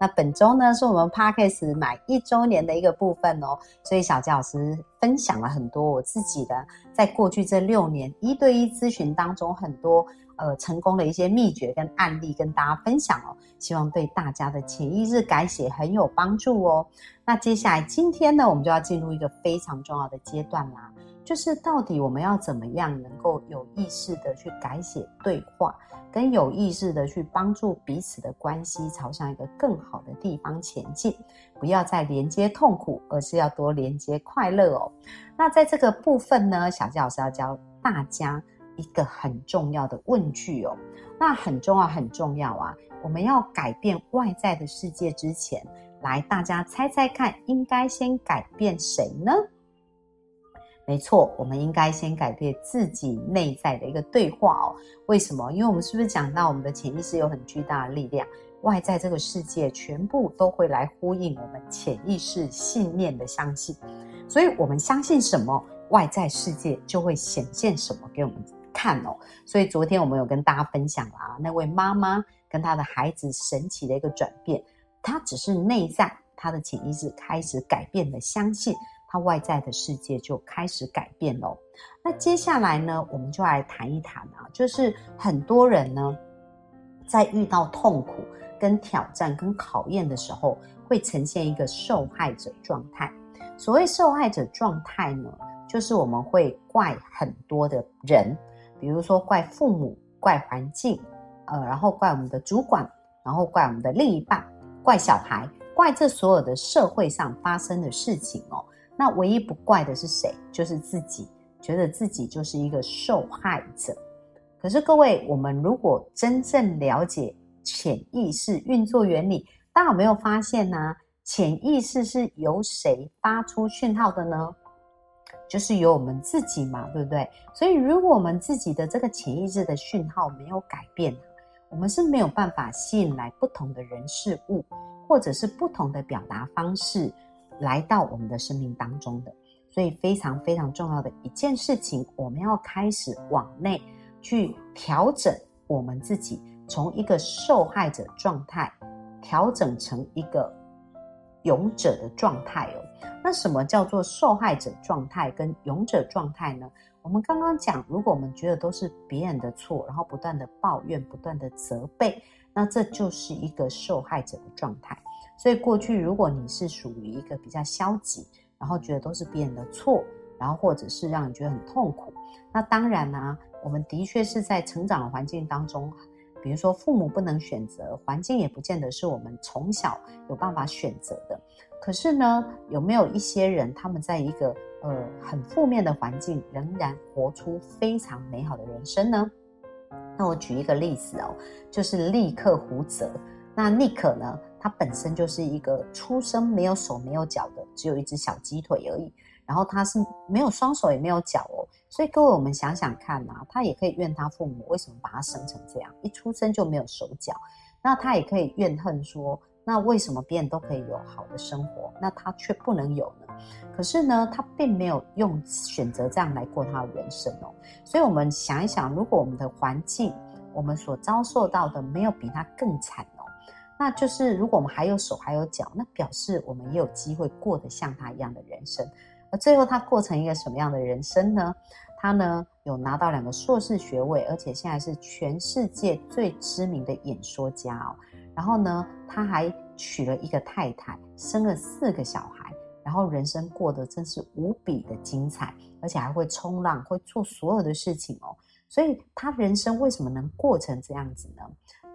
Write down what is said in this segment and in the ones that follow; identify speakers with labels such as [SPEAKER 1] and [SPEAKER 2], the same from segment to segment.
[SPEAKER 1] 那本周呢，是我们 Parkes 满一周年的一个部分哦，所以小教师分享了很多我自己的在过去这六年一对一咨询当中很多呃成功的一些秘诀跟案例跟大家分享哦，希望对大家的潜意识改写很有帮助哦。那接下来今天呢，我们就要进入一个非常重要的阶段啦。就是到底我们要怎么样能够有意识的去改写对话，跟有意识的去帮助彼此的关系朝向一个更好的地方前进，不要再连接痛苦，而是要多连接快乐哦。那在这个部分呢，小纪老师要教大家一个很重要的问句哦。那很重要，很重要啊！我们要改变外在的世界之前，来大家猜猜看，应该先改变谁呢？没错，我们应该先改变自己内在的一个对话哦。为什么？因为我们是不是讲到我们的潜意识有很巨大的力量，外在这个世界全部都会来呼应我们潜意识信念的相信。所以，我们相信什么，外在世界就会显现什么给我们看哦。所以，昨天我们有跟大家分享了啊，那位妈妈跟她的孩子神奇的一个转变，她只是内在她的潜意识开始改变了相信。他外在的世界就开始改变了。那接下来呢，我们就来谈一谈啊，就是很多人呢，在遇到痛苦、跟挑战、跟考验的时候，会呈现一个受害者状态。所谓受害者状态呢，就是我们会怪很多的人，比如说怪父母、怪环境，呃，然后怪我们的主管，然后怪我们的另一半，怪小孩，怪这所有的社会上发生的事情哦。那唯一不怪的是谁？就是自己，觉得自己就是一个受害者。可是各位，我们如果真正了解潜意识运作原理，大家有没有发现呢？潜意识是由谁发出讯号的呢？就是由我们自己嘛，对不对？所以，如果我们自己的这个潜意识的讯号没有改变，我们是没有办法吸引来不同的人事物，或者是不同的表达方式。来到我们的生命当中的，所以非常非常重要的一件事情，我们要开始往内去调整我们自己，从一个受害者状态调整成一个勇者的状态哦。那什么叫做受害者状态跟勇者状态呢？我们刚刚讲，如果我们觉得都是别人的错，然后不断的抱怨、不断的责备，那这就是一个受害者的状态。所以过去，如果你是属于一个比较消极，然后觉得都是别人的错，然后或者是让你觉得很痛苦，那当然呢，我们的确是在成长的环境当中，比如说父母不能选择，环境也不见得是我们从小有办法选择的。可是呢，有没有一些人，他们在一个呃很负面的环境，仍然活出非常美好的人生呢？那我举一个例子哦，就是立刻胡泽。那立克呢？他本身就是一个出生没有手没有脚的，只有一只小鸡腿而已。然后他是没有双手也没有脚哦。所以各位，我们想想看啊，他也可以怨他父母为什么把他生成这样，一出生就没有手脚。那他也可以怨恨说，那为什么别人都可以有好的生活，那他却不能有呢？可是呢，他并没有用选择这样来过他的人生哦。所以我们想一想，如果我们的环境，我们所遭受到的没有比他更惨。那就是，如果我们还有手还有脚，那表示我们也有机会过得像他一样的人生。而最后他过成一个什么样的人生呢？他呢有拿到两个硕士学位，而且现在是全世界最知名的演说家哦。然后呢，他还娶了一个太太，生了四个小孩，然后人生过得真是无比的精彩，而且还会冲浪，会做所有的事情哦。所以他人生为什么能过成这样子呢？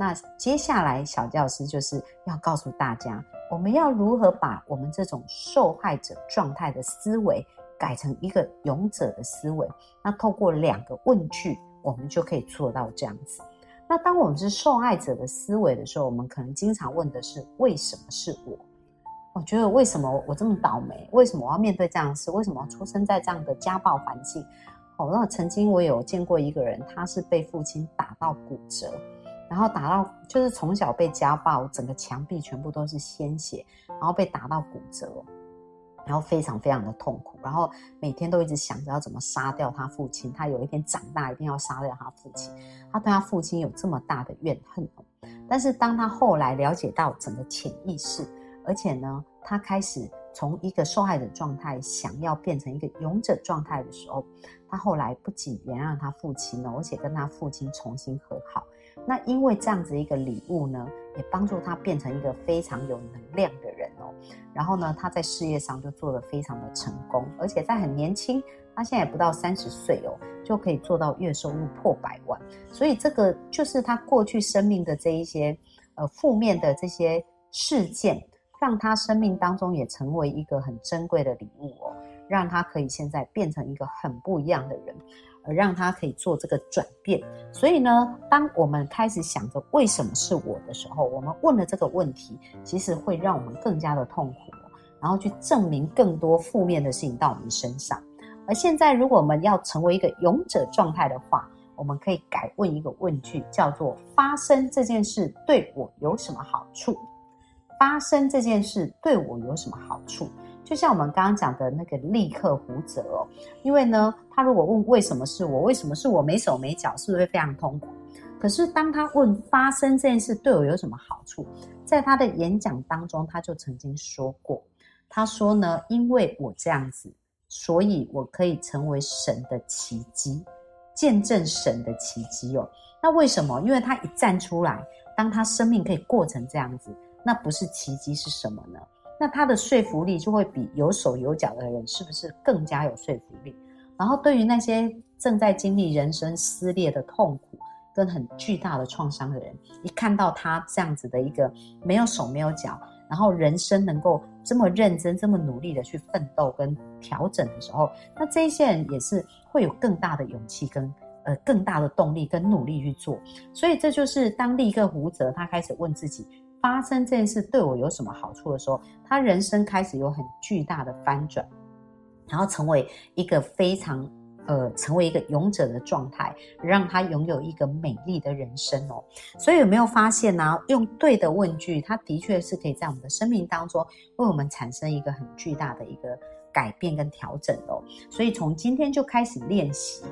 [SPEAKER 1] 那接下来小教师就是要告诉大家，我们要如何把我们这种受害者状态的思维改成一个勇者的思维。那透过两个问句，我们就可以做到这样子。那当我们是受害者的思维的时候，我们可能经常问的是：为什么是我？我觉得为什么我这么倒霉？为什么我要面对这样的事？为什么出生在这样的家暴环境？哦，那曾经我有见过一个人，他是被父亲打到骨折，然后打到就是从小被家暴，整个墙壁全部都是鲜血，然后被打到骨折，然后非常非常的痛苦，然后每天都一直想着要怎么杀掉他父亲。他有一天长大一定要杀掉他父亲，他对他父亲有这么大的怨恨。但是当他后来了解到整个潜意识，而且呢，他开始从一个受害者状态想要变成一个勇者状态的时候，他后来不仅原谅他父亲了，而且跟他父亲重新和好。那因为这样子一个礼物呢，也帮助他变成一个非常有能量的人哦。然后呢，他在事业上就做得非常的成功，而且在很年轻，他现在也不到三十岁哦，就可以做到月收入破百万。所以这个就是他过去生命的这一些呃负面的这些事件。让他生命当中也成为一个很珍贵的礼物哦，让他可以现在变成一个很不一样的人，让他可以做这个转变。所以呢，当我们开始想着为什么是我的时候，我们问了这个问题，其实会让我们更加的痛苦，然后去证明更多负面的事情到我们身上。而现在，如果我们要成为一个勇者状态的话，我们可以改问一个问句，叫做“发生这件事对我有什么好处？”发生这件事对我有什么好处？就像我们刚刚讲的那个立刻胡泽哦，因为呢，他如果问为什么是我，为什么是我没手没脚，是不是会非常痛苦？可是当他问发生这件事对我有什么好处，在他的演讲当中，他就曾经说过，他说呢，因为我这样子，所以我可以成为神的奇迹，见证神的奇迹哦。那为什么？因为他一站出来，当他生命可以过成这样子。那不是奇迹是什么呢？那他的说服力就会比有手有脚的人是不是更加有说服力？然后对于那些正在经历人生撕裂的痛苦跟很巨大的创伤的人，一看到他这样子的一个没有手没有脚，然后人生能够这么认真、这么努力的去奋斗跟调整的时候，那这一些人也是会有更大的勇气跟呃更大的动力跟努力去做。所以这就是当立刻胡哲他开始问自己。发生这件事对我有什么好处的时候，他人生开始有很巨大的翻转，然后成为一个非常呃，成为一个勇者的状态，让他拥有一个美丽的人生哦。所以有没有发现呢？用对的问句，它的确是可以在我们的生命当中为我们产生一个很巨大的一个改变跟调整哦。所以从今天就开始练习，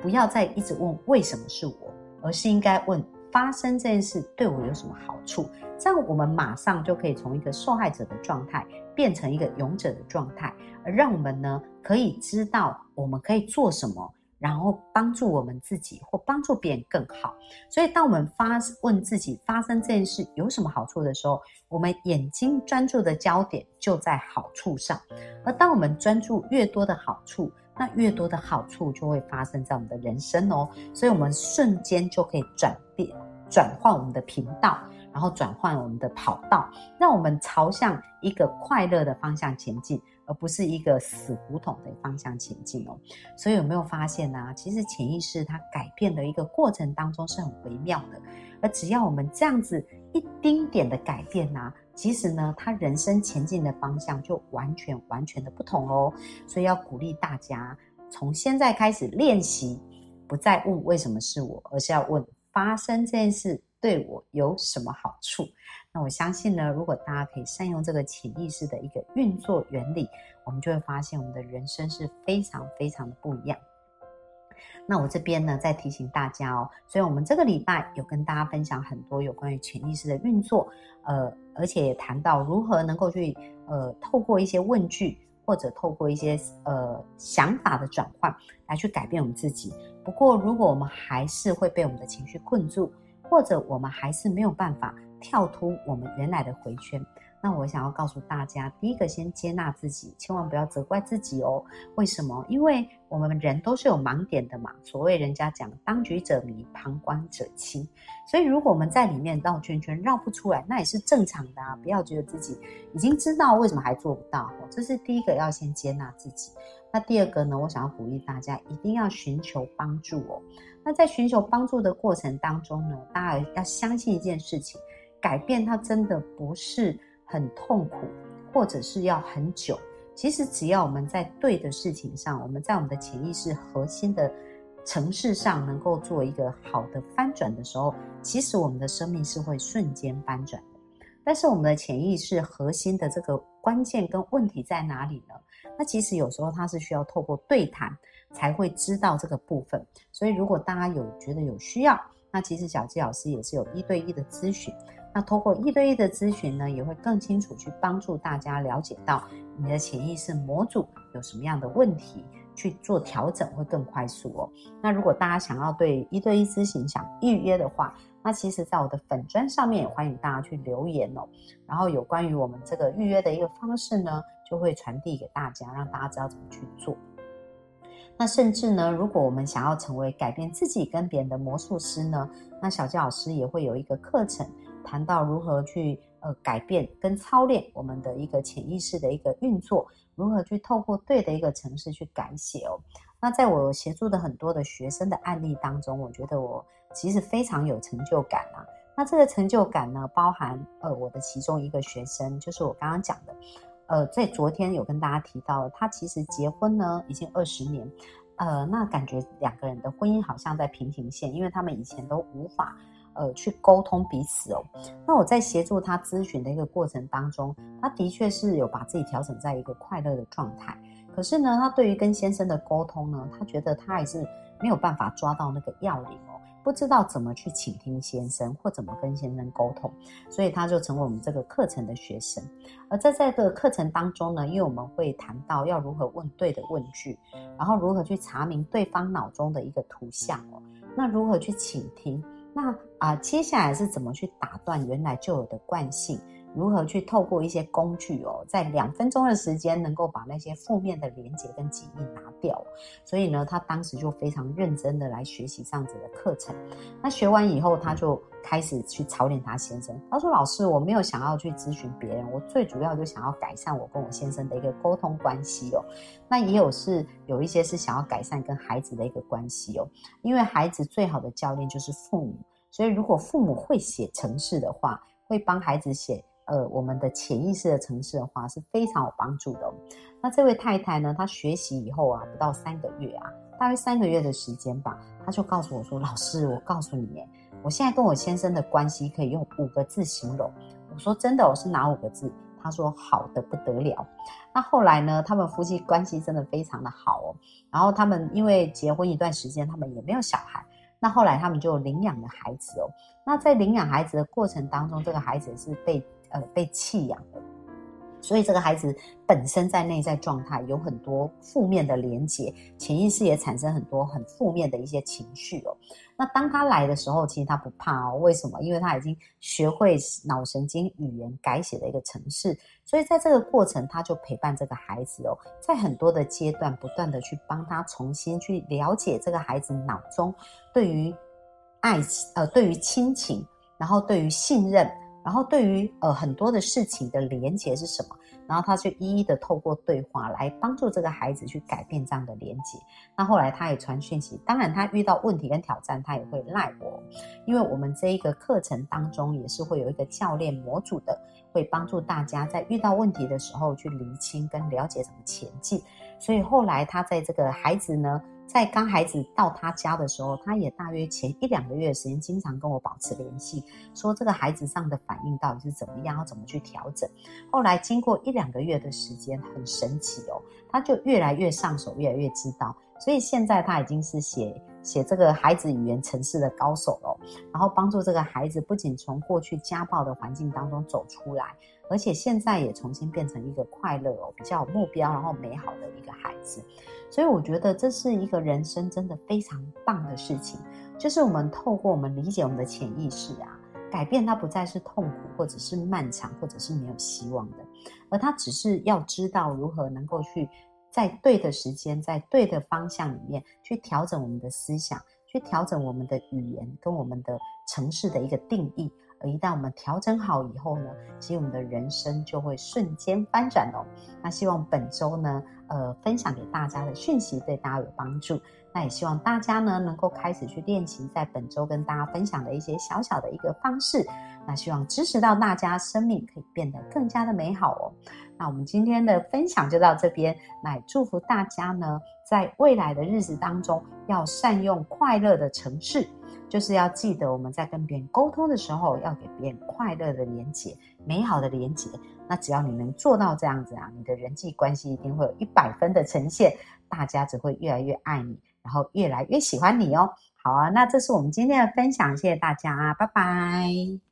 [SPEAKER 1] 不要再一直问为什么是我，而是应该问。发生这件事对我有什么好处？这样我们马上就可以从一个受害者的状态变成一个勇者的状态，而让我们呢可以知道我们可以做什么，然后帮助我们自己或帮助别人更好。所以，当我们发问自己发生这件事有什么好处的时候，我们眼睛专注的焦点就在好处上。而当我们专注越多的好处，那越多的好处就会发生在我们的人生哦，所以我们瞬间就可以转变、转换我们的频道，然后转换我们的跑道，让我们朝向一个快乐的方向前进，而不是一个死胡同的方向前进哦。所以有没有发现呢？其实潜意识它改变的一个过程当中是很微妙的，而只要我们这样子一丁点的改变呢？其实呢，他人生前进的方向就完全完全的不同哦。所以要鼓励大家，从现在开始练习，不再问为什么是我，而是要问发生这件事对我有什么好处。那我相信呢，如果大家可以善用这个潜意识的一个运作原理，我们就会发现我们的人生是非常非常的不一样。那我这边呢，再提醒大家哦，所以我们这个礼拜有跟大家分享很多有关于潜意识的运作，呃，而且也谈到如何能够去呃，透过一些问句或者透过一些呃想法的转换来去改变我们自己。不过，如果我们还是会被我们的情绪困住，或者我们还是没有办法跳出我们原来的回圈。那我想要告诉大家，第一个先接纳自己，千万不要责怪自己哦。为什么？因为我们人都是有盲点的嘛。所谓人家讲“当局者迷，旁观者清”，所以如果我们在里面绕圈圈绕不出来，那也是正常的啊。不要觉得自己已经知道为什么还做不到，这是第一个要先接纳自己。那第二个呢？我想要鼓励大家一定要寻求帮助哦。那在寻求帮助的过程当中呢，大家要相信一件事情：改变它真的不是。很痛苦，或者是要很久。其实只要我们在对的事情上，我们在我们的潜意识核心的城市上能够做一个好的翻转的时候，其实我们的生命是会瞬间翻转的。但是我们的潜意识核心的这个关键跟问题在哪里呢？那其实有时候它是需要透过对谈才会知道这个部分。所以如果大家有觉得有需要，那其实小纪老师也是有一对一的咨询。那通过一对一的咨询呢，也会更清楚去帮助大家了解到你的潜意识模组有什么样的问题，去做调整会更快速哦。那如果大家想要对一对一咨询想预约的话，那其实在我的粉砖上面也欢迎大家去留言哦。然后有关于我们这个预约的一个方式呢，就会传递给大家，让大家知道怎么去做。那甚至呢，如果我们想要成为改变自己跟别人的魔术师呢，那小教老师也会有一个课程。谈到如何去呃改变跟操练我们的一个潜意识的一个运作，如何去透过对的一个城市去改写哦。那在我协助的很多的学生的案例当中，我觉得我其实非常有成就感啊。那这个成就感呢，包含呃我的其中一个学生，就是我刚刚讲的，呃，在昨天有跟大家提到，他其实结婚呢已经二十年，呃，那感觉两个人的婚姻好像在平行线，因为他们以前都无法。呃，去沟通彼此哦。那我在协助他咨询的一个过程当中，他的确是有把自己调整在一个快乐的状态。可是呢，他对于跟先生的沟通呢，他觉得他还是没有办法抓到那个要领哦，不知道怎么去倾听先生或怎么跟先生沟通，所以他就成为我们这个课程的学生。而在这个课程当中呢，因为我们会谈到要如何问对的问句，然后如何去查明对方脑中的一个图像哦，那如何去倾听？那啊，接下来是怎么去打断原来就有的惯性？如何去透过一些工具哦，在两分钟的时间能够把那些负面的连接跟记忆拿掉？所以呢，他当时就非常认真的来学习这样子的课程。那学完以后，他就开始去操练他先生。他说：“老师，我没有想要去咨询别人，我最主要就想要改善我跟我先生的一个沟通关系哦。那也有是有一些是想要改善跟孩子的一个关系哦，因为孩子最好的教练就是父母。”所以，如果父母会写程式的话，会帮孩子写呃我们的潜意识的城市的话，是非常有帮助的。那这位太太呢，她学习以后啊，不到三个月啊，大约三个月的时间吧，她就告诉我说：“老师，我告诉你，我现在跟我先生的关系可以用五个字形容。”我说：“真的，我是哪五个字？”她说：“好的不得了。”那后来呢，他们夫妻关系真的非常的好哦。然后他们因为结婚一段时间，他们也没有小孩。那后来他们就领养了孩子哦。那在领养孩子的过程当中，这个孩子是被呃被弃养的，所以这个孩子本身在内在状态有很多负面的连结，潜意识也产生很多很负面的一些情绪哦。那当他来的时候，其实他不怕哦。为什么？因为他已经学会脑神经语言改写的一个程式，所以在这个过程，他就陪伴这个孩子哦，在很多的阶段，不断的去帮他重新去了解这个孩子脑中对于爱情呃，对于亲情，然后对于信任，然后对于呃很多的事情的连结是什么。然后他就一一的透过对话来帮助这个孩子去改变这样的连接。那后来他也传讯息，当然他遇到问题跟挑战，他也会赖我，因为我们这一个课程当中也是会有一个教练模组的，会帮助大家在遇到问题的时候去厘清跟了解怎么前进。所以后来他在这个孩子呢。在刚孩子到他家的时候，他也大约前一两个月的时间，经常跟我保持联系，说这个孩子上的反应到底是怎么样，要怎么去调整。后来经过一两个月的时间，很神奇哦，他就越来越上手，越来越知道。所以现在他已经是写写这个孩子语言程式的高手了，然后帮助这个孩子不仅从过去家暴的环境当中走出来，而且现在也重新变成一个快乐，比较有目标，然后美好的一个孩子。所以我觉得这是一个人生真的非常棒的事情，就是我们透过我们理解我们的潜意识啊，改变它不再是痛苦，或者是漫长，或者是没有希望的，而它只是要知道如何能够去在对的时间，在对的方向里面去调整我们的思想，去调整我们的语言跟我们的城市的一个定义。而一旦我们调整好以后呢，其实我们的人生就会瞬间翻转哦。那希望本周呢，呃，分享给大家的讯息对大家有帮助。那也希望大家呢，能够开始去练习，在本周跟大家分享的一些小小的一个方式。那希望支持到大家，生命可以变得更加的美好哦。那我们今天的分享就到这边，来祝福大家呢，在未来的日子当中，要善用快乐的城市，就是要记得我们在跟别人沟通的时候，要给别人快乐的连接，美好的连接。那只要你能做到这样子啊，你的人际关系一定会有一百分的呈现，大家只会越来越爱你。然后越来越喜欢你哦。好啊，那这是我们今天的分享，谢谢大家，拜拜。